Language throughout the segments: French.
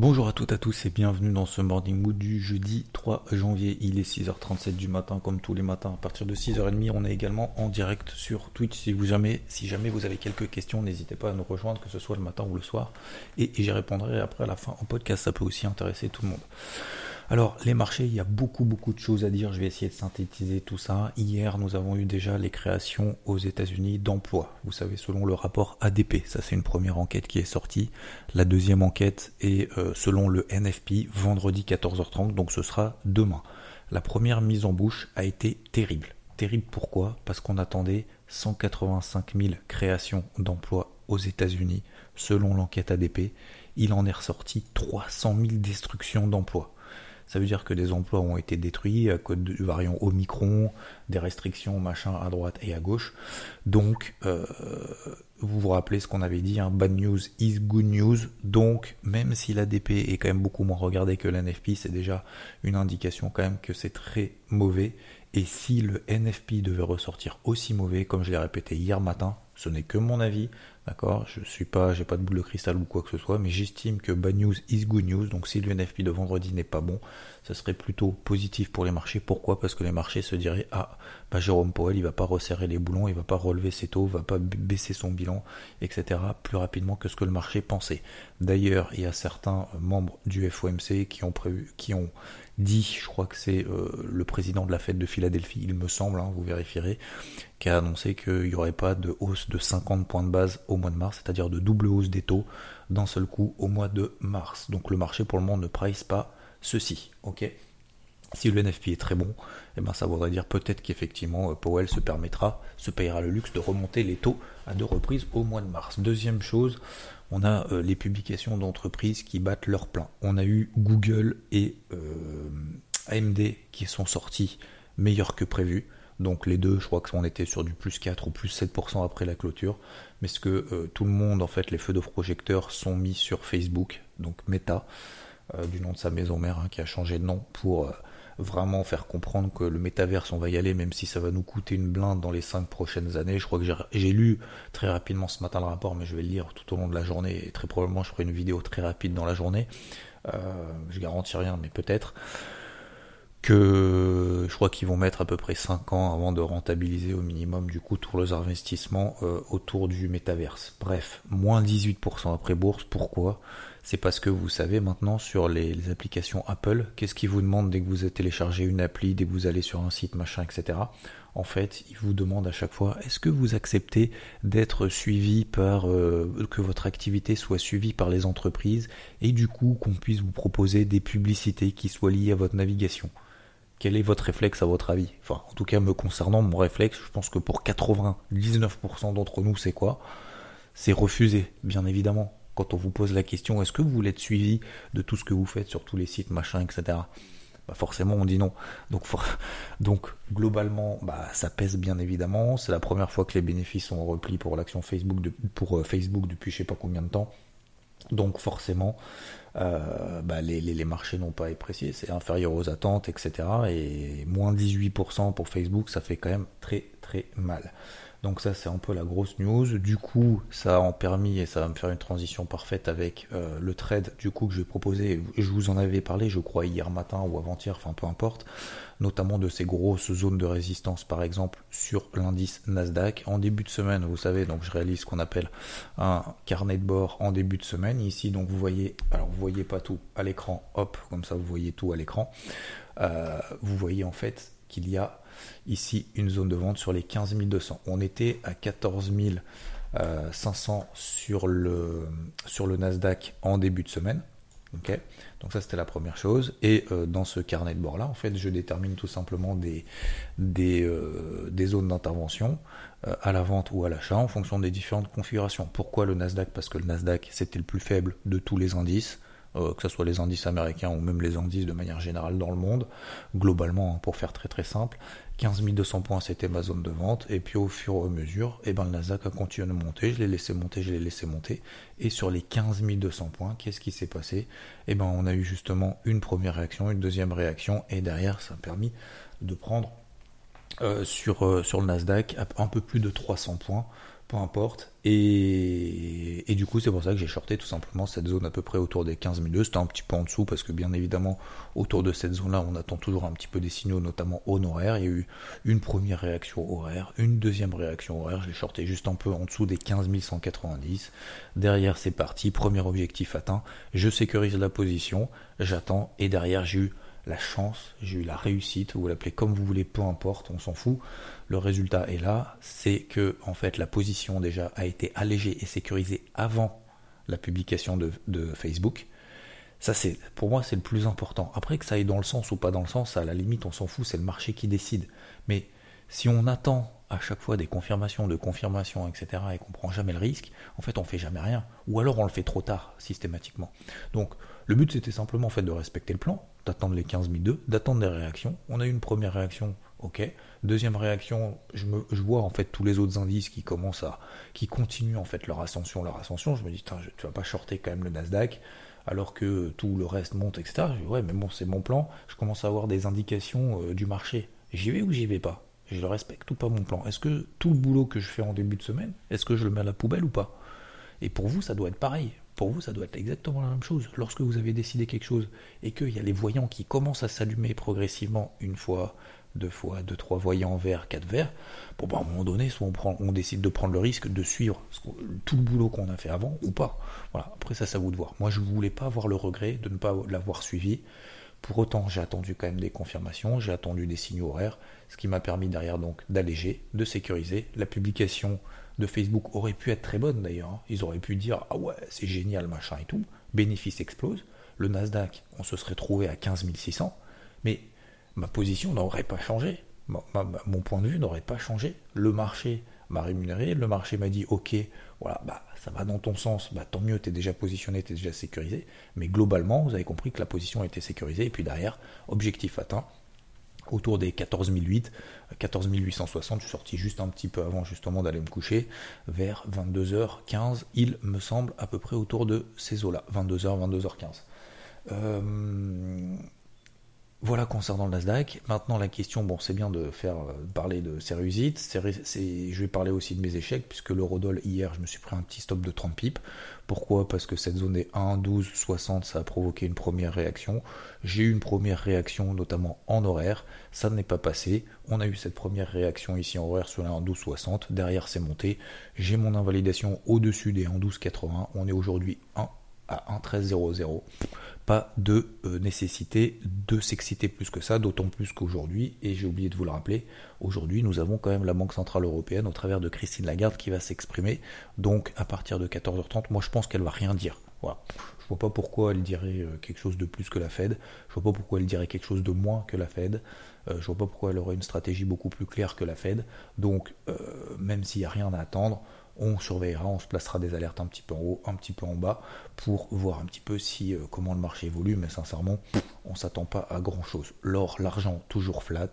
Bonjour à toutes et à tous et bienvenue dans ce Morning Mood du jeudi 3 janvier. Il est 6h37 du matin comme tous les matins. À partir de 6h30, on est également en direct sur Twitch. Si, vous jamais, si jamais vous avez quelques questions, n'hésitez pas à nous rejoindre, que ce soit le matin ou le soir. Et, et j'y répondrai après à la fin en podcast. Ça peut aussi intéresser tout le monde. Alors, les marchés, il y a beaucoup, beaucoup de choses à dire. Je vais essayer de synthétiser tout ça. Hier, nous avons eu déjà les créations aux États-Unis d'emplois. Vous savez, selon le rapport ADP, ça c'est une première enquête qui est sortie. La deuxième enquête est euh, selon le NFP, vendredi 14h30, donc ce sera demain. La première mise en bouche a été terrible. Terrible pourquoi? Parce qu'on attendait 185 000 créations d'emplois aux États-Unis, selon l'enquête ADP. Il en est ressorti 300 000 destructions d'emplois. Ça veut dire que des emplois ont été détruits à cause du variant Omicron, des restrictions machin à droite et à gauche. Donc, euh, vous vous rappelez ce qu'on avait dit, hein, bad news is good news. Donc, même si l'ADP est quand même beaucoup moins regardé que l'NFP, c'est déjà une indication quand même que c'est très mauvais. Et si le NFP devait ressortir aussi mauvais, comme je l'ai répété hier matin, ce n'est que mon avis, d'accord Je suis pas, j'ai pas de boule de cristal ou quoi que ce soit, mais j'estime que bad news is good news. Donc si le NFP de vendredi n'est pas bon, ça serait plutôt positif pour les marchés. Pourquoi? Parce que les marchés se diraient ah bah Jérôme Powell il va pas resserrer les boulons, il va pas relever ses taux, va pas baisser son bilan, etc. plus rapidement que ce que le marché pensait. D'ailleurs, il y a certains membres du FOMC qui ont prévu, qui ont dit, je crois que c'est euh, le président de la fête de Philadelphie, il me semble, hein, vous vérifierez, qui a annoncé qu'il n'y aurait pas de hausse de 50 points de base au mois de mars, c'est-à-dire de double hausse des taux d'un seul coup au mois de mars. Donc le marché pour le moment ne price pas ceci, ok? Si le NFP est très bon, eh ben ça voudrait dire peut-être qu'effectivement euh, Powell se permettra, se payera le luxe de remonter les taux à deux reprises au mois de mars. Deuxième chose, on a euh, les publications d'entreprises qui battent leur plein. On a eu Google et euh, AMD qui sont sortis meilleurs que prévu. Donc les deux, je crois qu'on était sur du plus 4 ou plus 7% après la clôture. Mais ce que tout le monde, en fait, les feux de projecteurs sont mis sur Facebook, donc Meta, du nom de sa maison mère, hein, qui a changé de nom pour vraiment faire comprendre que le métaverse, on va y aller, même si ça va nous coûter une blinde dans les 5 prochaines années. Je crois que j'ai lu très rapidement ce matin le rapport, mais je vais le lire tout au long de la journée, et très probablement je ferai une vidéo très rapide dans la journée. Euh, je garantis rien, mais peut-être que je crois qu'ils vont mettre à peu près 5 ans avant de rentabiliser au minimum du coup tous leurs investissements euh, autour du métaverse. Bref, moins 18% après bourse, pourquoi? C'est parce que vous savez maintenant sur les, applications Apple, qu'est-ce qu'ils vous demandent dès que vous téléchargez une appli, dès que vous allez sur un site, machin, etc. En fait, ils vous demandent à chaque fois, est-ce que vous acceptez d'être suivi par, euh, que votre activité soit suivie par les entreprises et du coup qu'on puisse vous proposer des publicités qui soient liées à votre navigation? Quel est votre réflexe à votre avis? Enfin, en tout cas, me concernant, mon réflexe, je pense que pour 99% d'entre nous, c'est quoi? C'est refuser, bien évidemment quand on vous pose la question est-ce que vous voulez être suivi de tout ce que vous faites sur tous les sites, machin, etc. Bah forcément on dit non. Donc, globalement, bah, ça pèse bien évidemment. C'est la première fois que les bénéfices sont en repli pour l'action Facebook pour euh, Facebook depuis je sais pas combien de temps. Donc forcément, euh, bah, les, les, marchés n'ont pas apprécié, c'est inférieur aux attentes, etc. Et moins 18% pour Facebook, ça fait quand même très très mal. Donc ça c'est un peu la grosse news. Du coup ça a en permis et ça va me faire une transition parfaite avec euh, le trade du coup que je vais proposer. Je vous en avais parlé je crois hier matin ou avant-hier, enfin peu importe. Notamment de ces grosses zones de résistance par exemple sur l'indice Nasdaq. En début de semaine vous savez donc je réalise ce qu'on appelle un carnet de bord en début de semaine. Ici donc vous voyez, alors vous voyez pas tout à l'écran, hop comme ça vous voyez tout à l'écran. Euh, vous voyez en fait qu'il y a ici une zone de vente sur les 15 200. On était à 14 500 sur le, sur le Nasdaq en début de semaine. Donc ça c'était la première chose. Et euh, dans ce carnet de bord là, en fait, je détermine tout simplement des, des, euh, des zones d'intervention euh, à la vente ou à l'achat en fonction des différentes configurations. Pourquoi le Nasdaq? Parce que le Nasdaq c'était le plus faible de tous les indices. Que ce soit les indices américains ou même les indices de manière générale dans le monde, globalement, hein, pour faire très très simple, 15 200 points, c'était ma zone de vente. Et puis au fur et à mesure, eh ben, le Nasdaq a continué de monter. Je l'ai laissé monter, je l'ai laissé monter. Et sur les 15 200 points, qu'est-ce qui s'est passé? Eh ben, on a eu justement une première réaction, une deuxième réaction. Et derrière, ça a permis de prendre euh, sur, euh, sur le Nasdaq un peu plus de 300 points peu importe. Et, du coup, c'est pour ça que j'ai shorté tout simplement cette zone à peu près autour des 15 002. C'était un petit peu en dessous parce que bien évidemment, autour de cette zone-là, on attend toujours un petit peu des signaux, notamment horaire. Il y a eu une première réaction horaire, une deuxième réaction horaire. J'ai shorté juste un peu en dessous des 15 190. Derrière, c'est parti. Premier objectif atteint. Je sécurise la position. J'attends. Et derrière, j'ai eu la chance, j'ai eu la réussite, vous l'appelez comme vous voulez, peu importe, on s'en fout. Le résultat est là, c'est que en fait la position déjà a été allégée et sécurisée avant la publication de, Facebook. Ça c'est pour moi c'est le plus important. Après que ça aille dans le sens ou pas dans le sens, à la limite on s'en fout, c'est le marché qui décide. Mais si on attend à chaque fois des confirmations, de confirmations, etc., et qu'on prend jamais le risque, en fait on fait jamais rien. Ou alors on le fait trop tard, systématiquement. Donc le but c'était simplement en fait de respecter le plan, d'attendre les 15 002, d'attendre des réactions. On a eu une première réaction, ok. Deuxième réaction, je, me, je vois en fait tous les autres indices qui commencent à, qui continuent en fait leur ascension, leur ascension. Je me dis, tu vas pas shorter quand même le Nasdaq alors que tout le reste monte, etc. Je dis, ouais, mais bon, c'est mon plan. Je commence à avoir des indications euh, du marché. J'y vais ou j'y vais pas? Je le respecte ou pas mon plan? Est-ce que tout le boulot que je fais en début de semaine, est-ce que je le mets à la poubelle ou pas? Et pour vous, ça doit être pareil. Pour vous, ça doit être exactement la même chose. Lorsque vous avez décidé quelque chose et qu'il y a les voyants qui commencent à s'allumer progressivement une fois, deux fois, deux, trois voyants verts, quatre verts, pour bah, à un moment donné, soit on décide de prendre le risque de suivre tout le boulot qu'on a fait avant ou pas. Voilà, après ça, ça vous de voir. Moi, je ne voulais pas avoir le regret de ne pas l'avoir suivi. Pour autant, j'ai attendu quand même des confirmations, j'ai attendu des signaux horaires, ce qui m'a permis derrière donc d'alléger, de sécuriser. La publication de Facebook aurait pu être très bonne d'ailleurs. Hein. Ils auraient pu dire ah ouais c'est génial machin et tout. Bénéfice explose. Le Nasdaq, on se serait trouvé à 15 600, mais ma position n'aurait pas changé. mon point de vue n'aurait pas changé. Le marché m'a rémunéré, le marché m'a dit ok, voilà, bah ça va dans ton sens, bah tant mieux, tu es déjà positionné, tu es déjà sécurisé. Mais globalement, vous avez compris que la position était sécurisée, et puis derrière, objectif atteint, autour des 14 008, 14 860, je suis sorti juste un petit peu avant justement d'aller me coucher, vers 22h15, il me semble à peu près autour de ces eaux-là, 22h, 22h15. Euh, voilà concernant le Nasdaq. Maintenant, la question, bon, c'est bien de faire euh, parler de ces réussites. je vais parler aussi de mes échecs, puisque l'eurodoll, hier, je me suis pris un petit stop de 30 pips. Pourquoi? Parce que cette zone des 1, 12, 60, ça a provoqué une première réaction. J'ai eu une première réaction, notamment en horaire. Ça n'est pas passé. On a eu cette première réaction ici en horaire sur les 1, 12, 60. Derrière, c'est monté. J'ai mon invalidation au-dessus des 1, 12, 80. On est aujourd'hui 1 à 1, 13, 0, 0 de euh, nécessité de s'exciter plus que ça, d'autant plus qu'aujourd'hui, et j'ai oublié de vous le rappeler, aujourd'hui nous avons quand même la Banque Centrale Européenne au travers de Christine Lagarde qui va s'exprimer, donc à partir de 14h30, moi je pense qu'elle va rien dire. Voilà. Je vois pas pourquoi elle dirait euh, quelque chose de plus que la Fed, je vois pas pourquoi elle dirait quelque chose de moins que la Fed, euh, je vois pas pourquoi elle aurait une stratégie beaucoup plus claire que la Fed, donc même s'il n'y a rien à attendre, on surveillera, on se placera des alertes un petit peu en haut, un petit peu en bas, pour voir un petit peu si euh, comment le marché évolue, mais sincèrement, on s'attend pas à grand chose. L'or, l'argent toujours flat,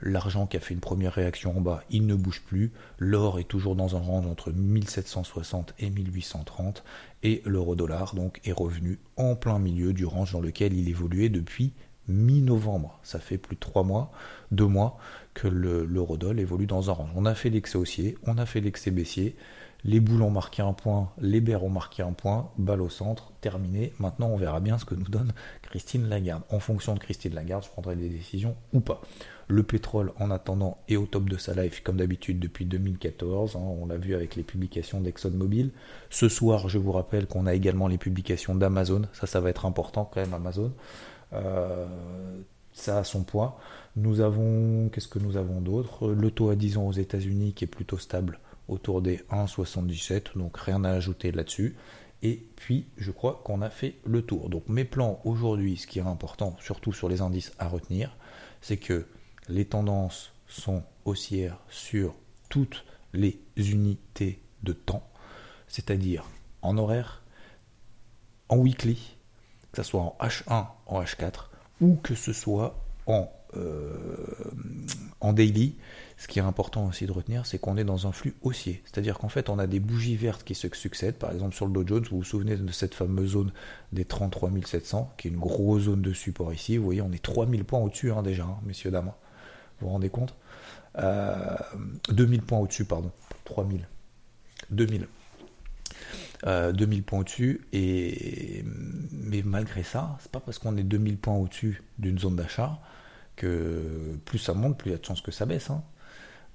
l'argent qui a fait une première réaction en bas, il ne bouge plus, l'or est toujours dans un range entre 1760 et 1830, et l'euro dollar donc est revenu en plein milieu du range dans lequel il évoluait depuis mi-novembre. Ça fait plus de trois mois, deux mois que l'eurodoll évolue dans un range. On a fait l'excès haussier, on a fait l'excès baissier, les boules ont marqué un point, les bears ont marqué un point, balle au centre, terminé. Maintenant, on verra bien ce que nous donne Christine Lagarde. En fonction de Christine Lagarde, je prendrai des décisions ou pas. Le pétrole, en attendant, est au top de sa life, comme d'habitude, depuis 2014. Hein. on l'a vu avec les publications d'ExxonMobil. Ce soir, je vous rappelle qu'on a également les publications d'Amazon. Ça, ça va être important quand même, Amazon. Euh, ça a son poids. Nous avons, qu'est-ce que nous avons d'autre? Le taux à 10 ans aux États-Unis qui est plutôt stable autour des 1,77, donc rien à ajouter là-dessus. Et puis, je crois qu'on a fait le tour. Donc, mes plans aujourd'hui, ce qui est important, surtout sur les indices à retenir, c'est que les tendances sont haussières sur toutes les unités de temps, c'est-à-dire en horaire, en weekly, que ce soit en H1, en H4, ou que ce soit en, euh, en daily, ce qui est important aussi de retenir, c'est qu'on est dans un flux haussier. C'est-à-dire qu'en fait, on a des bougies vertes qui se succèdent. Par exemple, sur le Dow Jones, vous vous souvenez de cette fameuse zone des 33 700, qui est une grosse zone de support ici. Vous voyez, on est 3000 points au-dessus hein, déjà, hein, messieurs, dames. Vous vous rendez compte? 2000 euh, points au-dessus, pardon. 3000. 2000. 2000 points au-dessus, et mais malgré ça, c'est pas parce qu'on est 2000 points au-dessus d'une zone d'achat que plus ça monte, plus il y a de chances que ça baisse. Hein.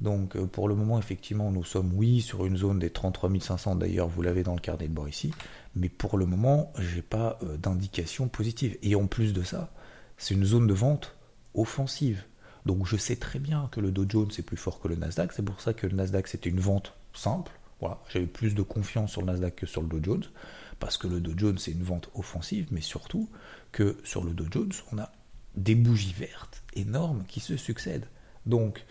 Donc euh, pour le moment, effectivement, nous sommes, oui, sur une zone des 33 500, d'ailleurs, vous l'avez dans le carnet de bord ici, mais pour le moment, j'ai pas euh, d'indication positive. Et en plus de ça, c'est une zone de vente offensive. Donc je sais très bien que le Dow Jones est plus fort que le Nasdaq, c'est pour ça que le Nasdaq c'était une vente simple. Voilà, j'avais plus de confiance sur le Nasdaq que sur le Dow Jones, parce que le Dow Jones c'est une vente offensive, mais surtout que sur le Dow Jones, on a des bougies vertes énormes qui se succèdent. Donc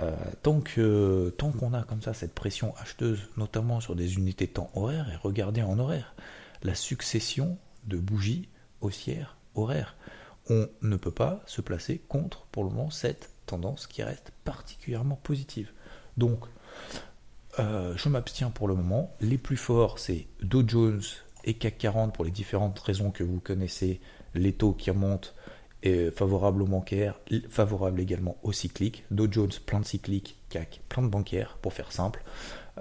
euh, tant que tant qu'on a comme ça cette pression acheteuse, notamment sur des unités de temps horaires, et regardez en horaire, la succession de bougies haussières horaires. On ne peut pas se placer contre, pour le moment, cette tendance qui reste particulièrement positive. Donc, euh, je m'abstiens pour le moment. Les plus forts, c'est Dow Jones et CAC 40 pour les différentes raisons que vous connaissez, les taux qui remontent, favorable aux bancaires, favorable également aux cycliques. Dow Jones, plein de cycliques, CAC, plein de bancaires, pour faire simple.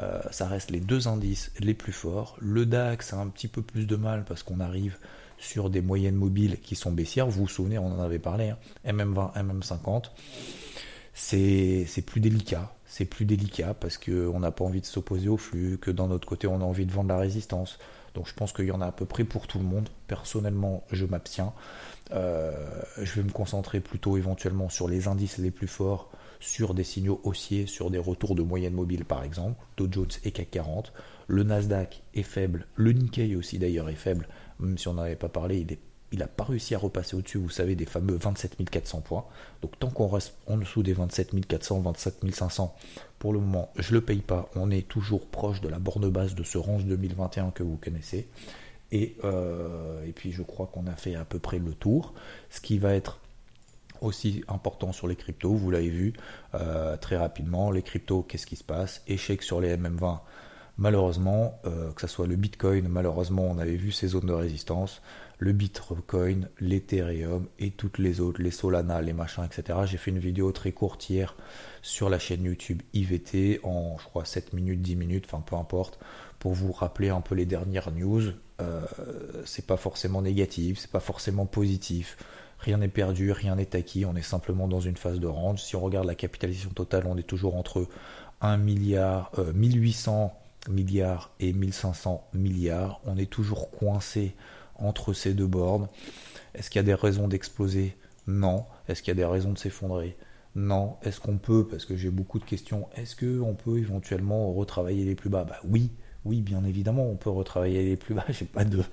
Euh, ça reste les deux indices les plus forts. Le DAX a un petit peu plus de mal parce qu'on arrive sur des moyennes mobiles qui sont baissières. Vous vous souvenez, on en avait parlé, MM20, hein. MM50. C'est plus délicat. C'est plus délicat parce qu'on n'a pas envie de s'opposer au flux, que d'un autre côté, on a envie de vendre la résistance. Donc je pense qu'il y en a à peu près pour tout le monde. Personnellement, je m'abstiens. Euh, je vais me concentrer plutôt éventuellement sur les indices les plus forts, sur des signaux haussiers, sur des retours de moyenne mobile par exemple, Dow Jones et CAC 40. Le Nasdaq est faible, le Nikkei aussi d'ailleurs est faible, même si on n'en avait pas parlé, il n'a pas réussi à repasser au-dessus, vous savez, des fameux 27 400 points. Donc tant qu'on reste en dessous des 27 400, 27 500, pour le moment, je ne le paye pas. On est toujours proche de la borne basse de ce range 2021 que vous connaissez. Et, euh, et puis je crois qu'on a fait à peu près le tour. Ce qui va être aussi important sur les cryptos, vous l'avez vu euh, très rapidement, les cryptos, qu'est-ce qui se passe? Échec sur les MM20, malheureusement, euh, que ce soit le Bitcoin, malheureusement on avait vu ces zones de résistance, le Bitcoin, l'Ethereum et toutes les autres, les Solana, les machins, etc. J'ai fait une vidéo très courte hier sur la chaîne YouTube IVT en je crois 7 minutes, 10 minutes, enfin peu importe, pour vous rappeler un peu les dernières news. Euh, c'est pas forcément négatif, c'est pas forcément positif. Rien n'est perdu, rien n'est acquis, on est simplement dans une phase de range. Si on regarde la capitalisation totale, on est toujours entre 1 milliard, 1800 euh, milliards et 1500 milliards. On est toujours coincé entre ces deux bornes. Est-ce qu'il y a des raisons d'exploser? Non. Est-ce qu'il y a des raisons de s'effondrer? Non. Est-ce qu'on peut, parce que j'ai beaucoup de questions, est-ce qu'on peut éventuellement retravailler les plus bas? Bah oui, oui, bien évidemment, on peut retravailler les plus bas. J'ai pas de,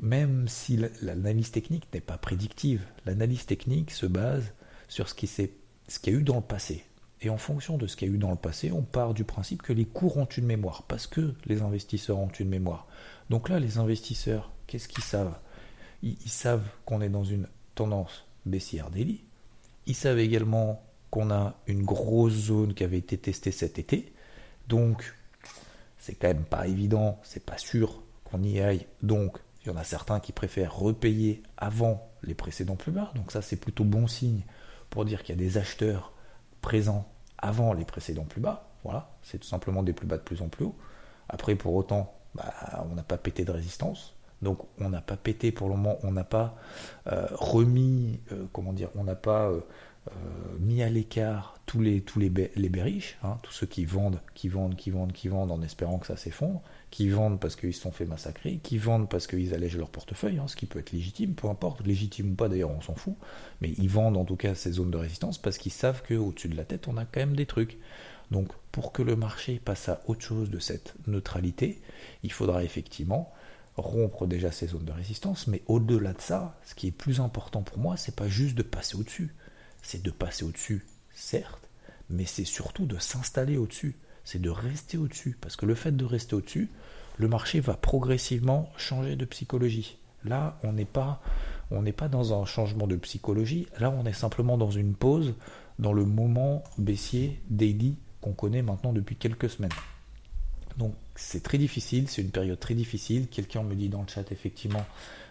même si l'analyse technique n'est pas prédictive, l'analyse technique se base sur ce qui ce y a eu dans le passé. Et en fonction de ce qu'il y a eu dans le passé, on part du principe que les cours ont une mémoire, parce que les investisseurs ont une mémoire. Donc là, les investisseurs, qu'est-ce qu'ils savent? Ils, savent qu'on est dans une tendance baissière daily. Ils savent également qu'on a une grosse zone qui avait été testée cet été. Donc, c'est quand même pas évident, c'est pas sûr qu'on y aille. Donc, il y en a certains qui préfèrent repayer avant les précédents plus bas. Donc ça, c'est plutôt bon signe pour dire qu'il y a des acheteurs présents avant les précédents plus bas. Voilà, c'est tout simplement des plus bas de plus en plus haut. Après, pour autant, bah, on n'a pas pété de résistance. Donc on n'a pas pété pour le moment, on n'a pas euh, remis, euh, comment dire, on n'a pas euh, mis à l'écart tous les tous les, les hein, tous ceux qui vendent, qui vendent, qui vendent, qui vendent en espérant que ça s'effondre, qui vendent parce qu'ils se sont fait massacrer, qui vendent parce qu'ils allègent leur portefeuille, hein, ce qui peut être légitime, peu importe, légitime ou pas d'ailleurs, on s'en fout, mais ils vendent en tout cas ces zones de résistance parce qu'ils savent qu'au-dessus de la tête, on a quand même des trucs. Donc pour que le marché passe à autre chose de cette neutralité, il faudra effectivement rompre déjà ces zones de résistance, mais au-delà de ça, ce qui est plus important pour moi, c'est pas juste de passer au-dessus, c'est de passer au-dessus, certes, mais c'est surtout de s'installer au-dessus, c'est de rester au-dessus, parce que le fait de rester au-dessus, le marché va progressivement changer de psychologie. Là, on n'est pas, on n'est pas dans un changement de psychologie. Là, on est simplement dans une pause, dans le moment baissier daily qu'on connaît maintenant depuis quelques semaines. Donc, c'est très difficile, c'est une période très difficile. Quelqu'un me dit dans le chat effectivement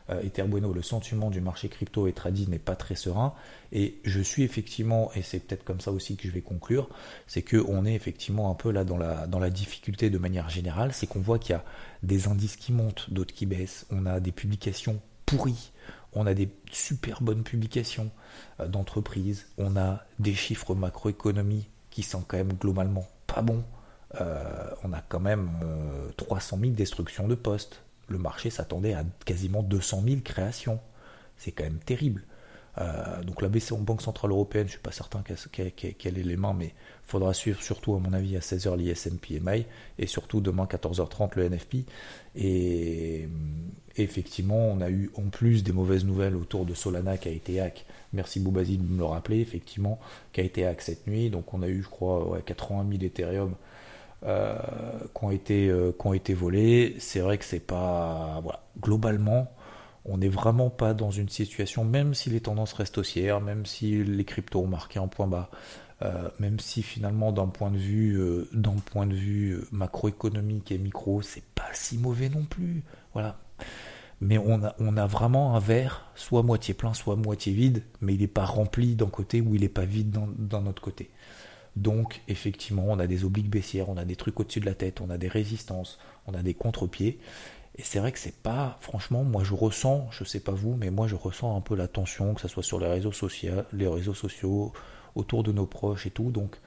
euh, Ether Bueno, le sentiment du marché crypto et trading n'est pas très serein. Et je suis effectivement, et c'est peut-être comme ça aussi que je vais conclure, c'est qu'on est effectivement un peu là dans la, dans la difficulté de manière générale, c'est qu'on voit qu'il y a des indices qui montent, d'autres qui baissent, on a des publications pourries, on a des super bonnes publications euh, d'entreprises, on a des chiffres macroéconomie qui sont quand même globalement pas bons. Euh, on a quand même 300 000 destructions de postes le marché s'attendait à quasiment 200 000 créations. C'est quand même terrible. Euh, donc la Banque Centrale Européenne, je ne suis pas certain quel est l'élément, mais il faudra suivre surtout à mon avis à 16h l'ISMP MI et surtout demain 14h30 le NFP. Et, effectivement, on a eu en plus des mauvaises nouvelles autour de Solana qui a été hack. Merci Boubazi de me le rappeler, effectivement, qui a été hack cette nuit. Donc on a eu, je crois, 80 000 Ethereum euh, qui, ont été, euh, été volés. C'est vrai que c'est pas. Voilà. Globalement, on n'est vraiment pas dans une situation, même si les tendances restent haussières, même si les cryptos ont marqué un point bas, euh, même si finalement d'un point de vue, point de vue macroéconomique et micro, c'est pas si mauvais non plus. Voilà. Mais on a, on a vraiment un verre, soit moitié plein, soit moitié vide, mais il n'est pas rempli d'un côté ou il n'est pas vide d'un autre côté. Donc effectivement, on a des obliques baissières, on a des trucs au-dessus de la tête, on a des résistances, on a des contre-pieds. Et c'est vrai que c'est pas, franchement, moi je ressens, je sais pas vous, mais moi je ressens un peu la tension, que ce soit sur les réseaux sociaux, les réseaux sociaux, autour de nos proches et tout. Donc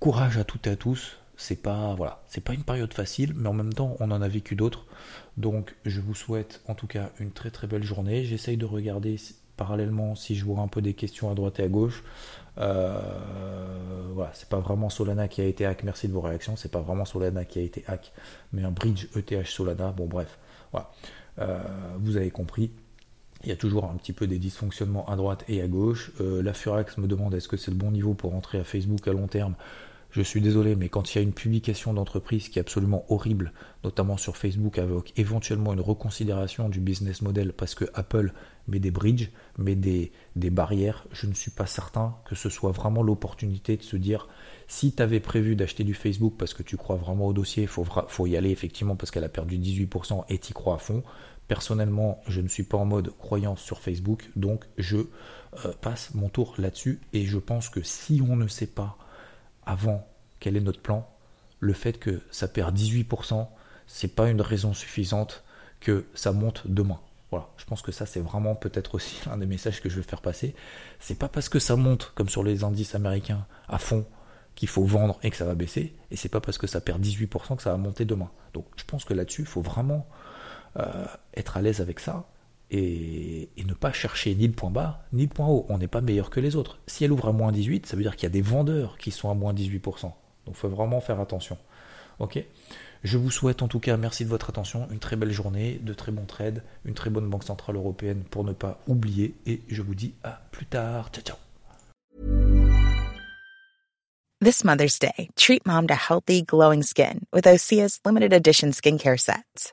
courage à toutes et à tous. C'est pas, voilà, c'est pas une période facile, mais en même temps, on en a vécu d'autres. Donc je vous souhaite en tout cas une très très belle journée. J'essaye de regarder parallèlement si je vois un peu des questions à droite et à gauche. Euh, voilà, c'est pas vraiment Solana qui a été hack, merci de vos réactions, c'est pas vraiment Solana qui a été hack, mais un bridge ETH Solana, bon bref, voilà. Euh, vous avez compris, il y a toujours un petit peu des dysfonctionnements à droite et à gauche. Euh, la Furax me demande est-ce que c'est le bon niveau pour rentrer à Facebook à long terme? Je suis désolé, mais quand il y a une publication d'entreprise qui est absolument horrible, notamment sur Facebook, avec éventuellement une reconsidération du business model parce que Apple met des bridges, met des, barrières, je ne suis pas certain que ce soit vraiment l'opportunité de se dire si tu avais prévu d'acheter du Facebook parce que tu crois vraiment au dossier, il faut, faut y aller effectivement parce qu'elle a perdu 18% et tu crois à fond. Personnellement, je ne suis pas en mode croyance sur Facebook, donc je euh, passe mon tour là-dessus et je pense que si on ne sait pas avant quel est notre plan, le fait que ça perd 18%, c'est pas une raison suffisante que ça monte demain. Voilà, je pense que ça c'est vraiment peut-être aussi un des messages que je veux faire passer. C'est pas parce que ça monte comme sur les indices américains à fond qu'il faut vendre et que ça va baisser, et c'est pas parce que ça perd 18% que ça va monter demain. Donc je pense que là-dessus, il faut vraiment euh, être à l'aise avec ça et, ne pas chercher ni le point bas ni le point haut. On n'est pas meilleur que les autres. Si elle ouvre à moins 18, ça veut dire qu'il y a des vendeurs qui sont à moins 18%. Donc il faut vraiment faire attention. Ok? Je vous souhaite en tout cas, merci de votre attention, une très belle journée, de très bons trades, une très bonne banque centrale européenne pour ne pas oublier. Et je vous dis à plus tard. Ciao ciao. This Mother's Day, treat mom to healthy, glowing skin with Osea's limited edition skincare sets.